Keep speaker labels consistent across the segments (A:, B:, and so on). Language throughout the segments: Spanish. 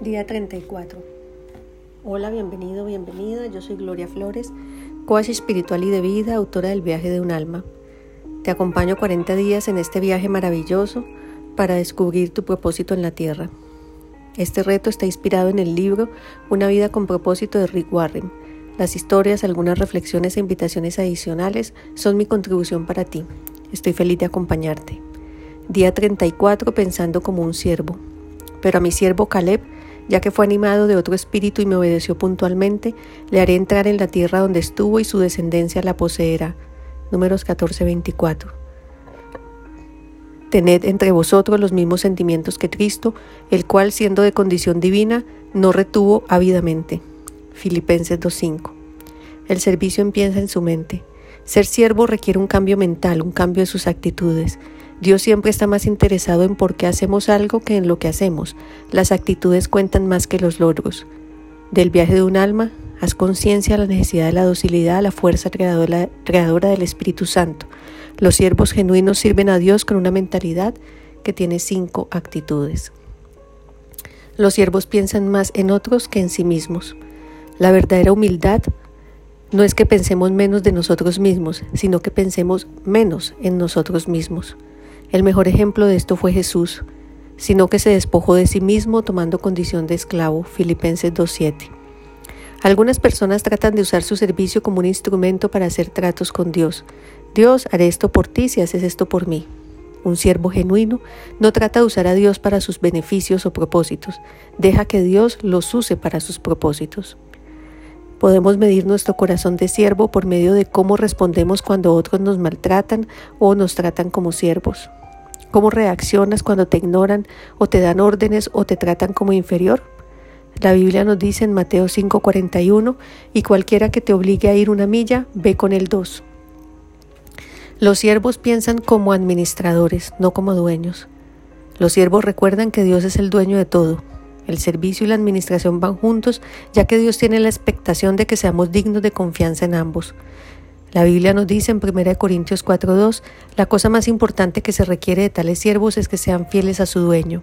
A: Día 34. Hola, bienvenido, bienvenida. Yo soy Gloria Flores, coach espiritual y de vida, autora del viaje de un alma. Te acompaño 40 días en este viaje maravilloso para descubrir tu propósito en la tierra. Este reto está inspirado en el libro Una vida con propósito de Rick Warren. Las historias, algunas reflexiones e invitaciones adicionales son mi contribución para ti. Estoy feliz de acompañarte. Día 34 pensando como un siervo. Pero a mi siervo Caleb ya que fue animado de otro espíritu y me obedeció puntualmente, le haré entrar en la tierra donde estuvo y su descendencia la poseerá. Números 14:24. Tened entre vosotros los mismos sentimientos que Cristo, el cual, siendo de condición divina, no retuvo ávidamente. Filipenses 2:5. El servicio empieza en su mente. Ser siervo requiere un cambio mental, un cambio de sus actitudes. Dios siempre está más interesado en por qué hacemos algo que en lo que hacemos. Las actitudes cuentan más que los logros. Del viaje de un alma, haz conciencia de la necesidad de la docilidad, la fuerza creadora, creadora del Espíritu Santo. Los siervos genuinos sirven a Dios con una mentalidad que tiene cinco actitudes. Los siervos piensan más en otros que en sí mismos. La verdadera humildad no es que pensemos menos de nosotros mismos, sino que pensemos menos en nosotros mismos. El mejor ejemplo de esto fue Jesús, sino que se despojó de sí mismo tomando condición de esclavo, Filipenses 2.7. Algunas personas tratan de usar su servicio como un instrumento para hacer tratos con Dios. Dios, haré esto por ti si haces esto por mí. Un siervo genuino no trata de usar a Dios para sus beneficios o propósitos, deja que Dios los use para sus propósitos. Podemos medir nuestro corazón de siervo por medio de cómo respondemos cuando otros nos maltratan o nos tratan como siervos. ¿Cómo reaccionas cuando te ignoran o te dan órdenes o te tratan como inferior? La Biblia nos dice en Mateo 5:41, y cualquiera que te obligue a ir una milla, ve con el dos. Los siervos piensan como administradores, no como dueños. Los siervos recuerdan que Dios es el dueño de todo. El servicio y la administración van juntos, ya que Dios tiene la expectación de que seamos dignos de confianza en ambos. La Biblia nos dice en 1 Corintios 4:2, la cosa más importante que se requiere de tales siervos es que sean fieles a su dueño.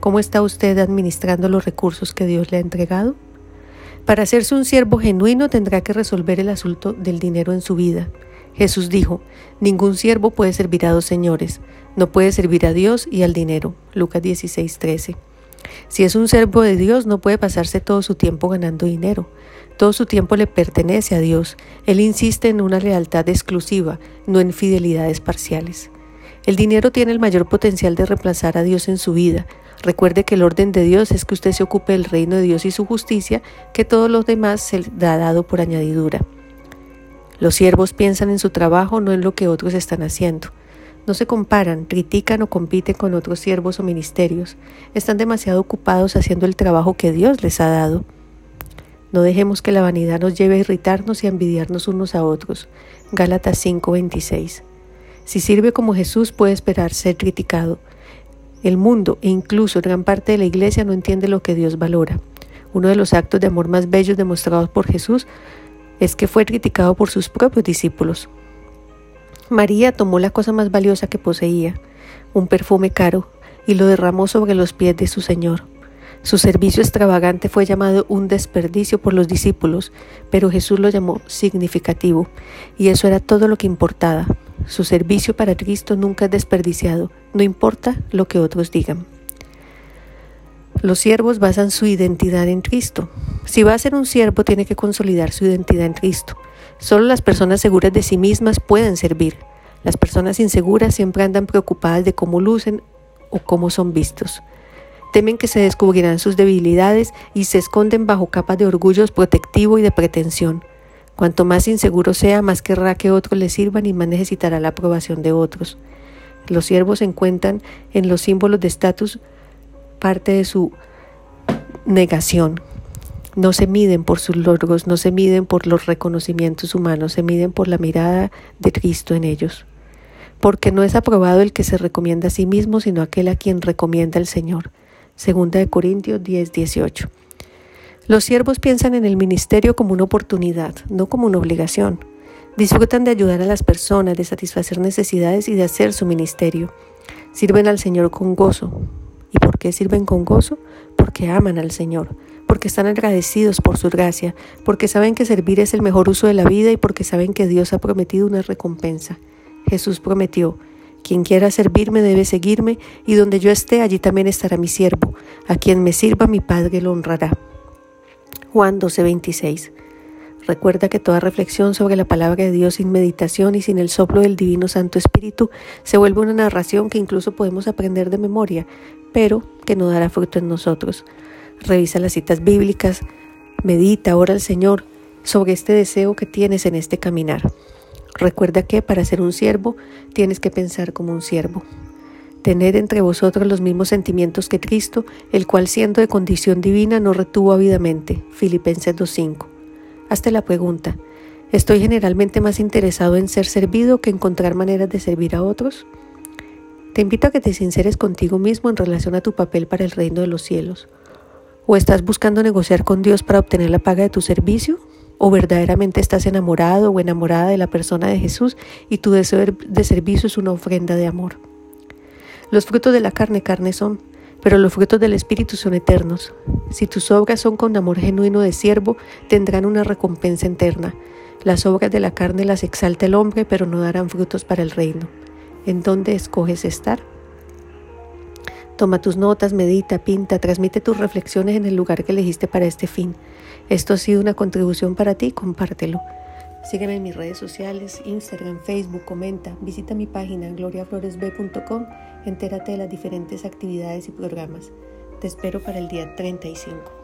A: ¿Cómo está usted administrando los recursos que Dios le ha entregado? Para hacerse un siervo genuino tendrá que resolver el asunto del dinero en su vida. Jesús dijo, ningún siervo puede servir a dos señores, no puede servir a Dios y al dinero. Lucas 16:13. Si es un siervo de Dios, no puede pasarse todo su tiempo ganando dinero. Todo su tiempo le pertenece a Dios. Él insiste en una lealtad exclusiva, no en fidelidades parciales. El dinero tiene el mayor potencial de reemplazar a Dios en su vida. Recuerde que el orden de Dios es que usted se ocupe del reino de Dios y su justicia, que todos los demás se le ha dado por añadidura. Los siervos piensan en su trabajo, no en lo que otros están haciendo. No se comparan, critican o compiten con otros siervos o ministerios. Están demasiado ocupados haciendo el trabajo que Dios les ha dado. No dejemos que la vanidad nos lleve a irritarnos y a envidiarnos unos a otros. Gálatas 5:26. Si sirve como Jesús puede esperar ser criticado. El mundo e incluso gran parte de la iglesia no entiende lo que Dios valora. Uno de los actos de amor más bellos demostrados por Jesús es que fue criticado por sus propios discípulos. María tomó la cosa más valiosa que poseía, un perfume caro, y lo derramó sobre los pies de su Señor. Su servicio extravagante fue llamado un desperdicio por los discípulos, pero Jesús lo llamó significativo, y eso era todo lo que importaba. Su servicio para Cristo nunca es desperdiciado, no importa lo que otros digan. Los siervos basan su identidad en Cristo. Si va a ser un siervo, tiene que consolidar su identidad en Cristo. Solo las personas seguras de sí mismas pueden servir. Las personas inseguras siempre andan preocupadas de cómo lucen o cómo son vistos. Temen que se descubrirán sus debilidades y se esconden bajo capas de orgullo protectivo y de pretensión. Cuanto más inseguro sea, más querrá que otros le sirvan y más necesitará la aprobación de otros. Los siervos encuentran en los símbolos de estatus parte de su negación. No se miden por sus logros, no se miden por los reconocimientos humanos, se miden por la mirada de Cristo en ellos. Porque no es aprobado el que se recomienda a sí mismo, sino aquel a quien recomienda el Señor. Segunda de Corintios 10, 18. Los siervos piensan en el ministerio como una oportunidad, no como una obligación. Disfrutan de ayudar a las personas, de satisfacer necesidades y de hacer su ministerio. Sirven al Señor con gozo. ¿Y por qué sirven con gozo? Porque aman al Señor, porque están agradecidos por su gracia, porque saben que servir es el mejor uso de la vida y porque saben que Dios ha prometido una recompensa. Jesús prometió, quien quiera servirme debe seguirme, y donde yo esté, allí también estará mi siervo. A quien me sirva mi Padre lo honrará. Juan 12:26 Recuerda que toda reflexión sobre la palabra de Dios sin meditación y sin el soplo del Divino Santo Espíritu se vuelve una narración que incluso podemos aprender de memoria, pero que no dará fruto en nosotros. Revisa las citas bíblicas, medita, ora al Señor sobre este deseo que tienes en este caminar. Recuerda que para ser un siervo tienes que pensar como un siervo. Tened entre vosotros los mismos sentimientos que Cristo, el cual siendo de condición divina no retuvo ávidamente. Filipenses 2.5. Hazte la pregunta, ¿estoy generalmente más interesado en ser servido que encontrar maneras de servir a otros? Te invito a que te sinceres contigo mismo en relación a tu papel para el reino de los cielos. ¿O estás buscando negociar con Dios para obtener la paga de tu servicio? ¿O verdaderamente estás enamorado o enamorada de la persona de Jesús y tu deseo de servicio es una ofrenda de amor? Los frutos de la carne carne son, pero los frutos del Espíritu son eternos. Si tus obras son con amor genuino de siervo, tendrán una recompensa eterna. Las obras de la carne las exalta el hombre, pero no darán frutos para el reino. ¿En dónde escoges estar? Toma tus notas, medita, pinta, transmite tus reflexiones en el lugar que elegiste para este fin. Esto ha sido una contribución para ti, compártelo. Sígueme en mis redes sociales, Instagram, Facebook, comenta, visita mi página gloriafloresb.com, entérate de las diferentes actividades y programas. Te espero para el día 35.